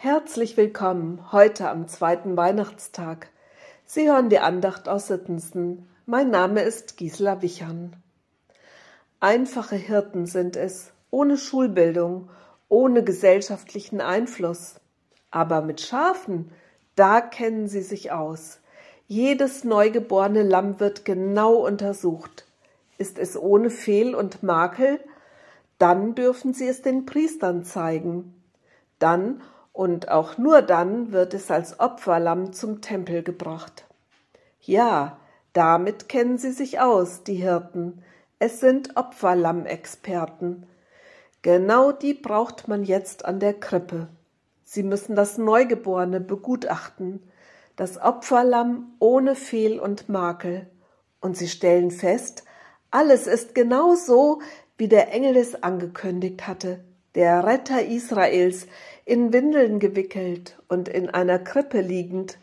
Herzlich willkommen heute am zweiten Weihnachtstag. Sie hören die Andacht aus Sittensen. Mein Name ist Gisela Wichern. Einfache Hirten sind es, ohne Schulbildung, ohne gesellschaftlichen Einfluss. Aber mit Schafen, da kennen sie sich aus. Jedes neugeborene Lamm wird genau untersucht. Ist es ohne Fehl und Makel? Dann dürfen sie es den Priestern zeigen. Dann und auch nur dann wird es als Opferlamm zum Tempel gebracht. Ja, damit kennen sie sich aus, die Hirten. Es sind Opferlammexperten. Genau die braucht man jetzt an der Krippe. Sie müssen das Neugeborene begutachten, das Opferlamm ohne Fehl und Makel. Und sie stellen fest, alles ist genau so, wie der Engel es angekündigt hatte, der Retter Israels, in Windeln gewickelt und in einer Krippe liegend.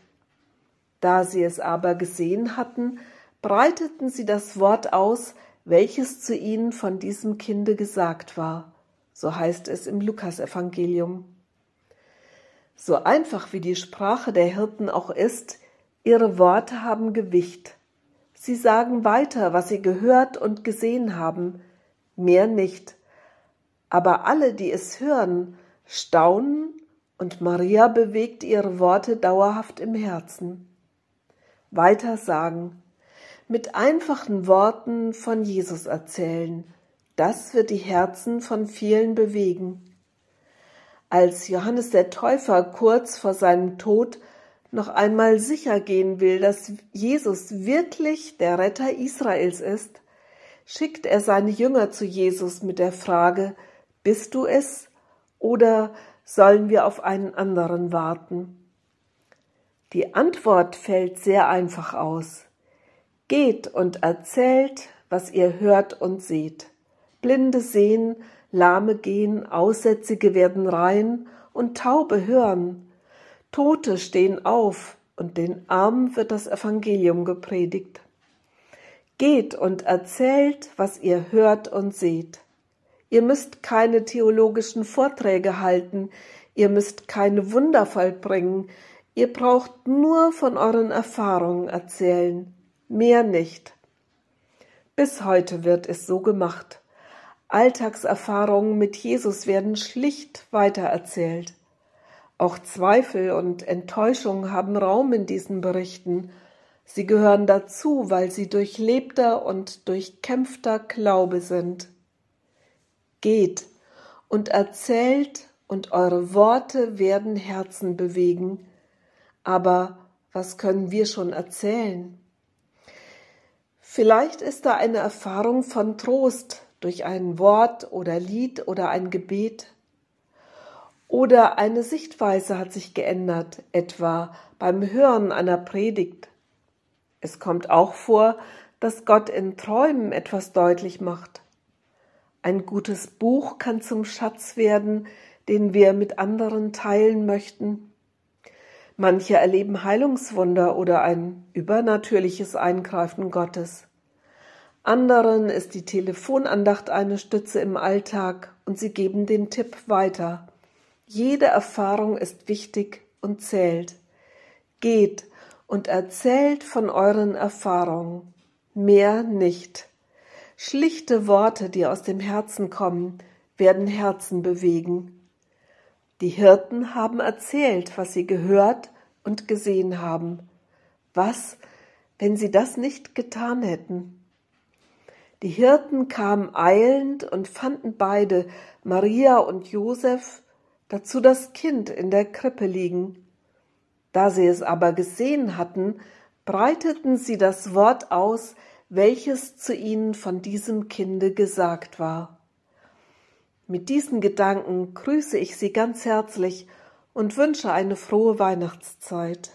Da sie es aber gesehen hatten, breiteten sie das Wort aus, welches zu ihnen von diesem Kinde gesagt war. So heißt es im Lukasevangelium. So einfach wie die Sprache der Hirten auch ist, ihre Worte haben Gewicht. Sie sagen weiter, was sie gehört und gesehen haben, mehr nicht. Aber alle, die es hören, staunen und Maria bewegt ihre Worte dauerhaft im Herzen. Weiter sagen, mit einfachen Worten von Jesus erzählen, das wird die Herzen von vielen bewegen. Als Johannes der Täufer kurz vor seinem Tod noch einmal sicher gehen will, dass Jesus wirklich der Retter Israels ist, schickt er seine Jünger zu Jesus mit der Frage, bist du es? oder sollen wir auf einen anderen warten? Die Antwort fällt sehr einfach aus. Geht und erzählt, was ihr hört und seht. Blinde sehen, Lahme gehen, Aussätzige werden rein und Taube hören. Tote stehen auf und den Armen wird das Evangelium gepredigt. Geht und erzählt, was ihr hört und seht. Ihr müsst keine theologischen Vorträge halten, ihr müsst keine Wunder vollbringen, ihr braucht nur von euren Erfahrungen erzählen, mehr nicht. Bis heute wird es so gemacht. Alltagserfahrungen mit Jesus werden schlicht weitererzählt. Auch Zweifel und Enttäuschung haben Raum in diesen Berichten. Sie gehören dazu, weil sie durchlebter und durchkämpfter Glaube sind geht und erzählt und eure Worte werden Herzen bewegen. Aber was können wir schon erzählen? Vielleicht ist da eine Erfahrung von Trost durch ein Wort oder Lied oder ein Gebet. Oder eine Sichtweise hat sich geändert, etwa beim Hören einer Predigt. Es kommt auch vor, dass Gott in Träumen etwas deutlich macht. Ein gutes Buch kann zum Schatz werden, den wir mit anderen teilen möchten. Manche erleben Heilungswunder oder ein übernatürliches Eingreifen Gottes. Anderen ist die Telefonandacht eine Stütze im Alltag und sie geben den Tipp weiter. Jede Erfahrung ist wichtig und zählt. Geht und erzählt von euren Erfahrungen. Mehr nicht. Schlichte Worte, die aus dem Herzen kommen, werden Herzen bewegen. Die Hirten haben erzählt, was sie gehört und gesehen haben. Was, wenn sie das nicht getan hätten? Die Hirten kamen eilend und fanden beide, Maria und Josef, dazu das Kind in der Krippe liegen. Da sie es aber gesehen hatten, breiteten sie das Wort aus, welches zu ihnen von diesem Kinde gesagt war. Mit diesen Gedanken grüße ich Sie ganz herzlich und wünsche eine frohe Weihnachtszeit.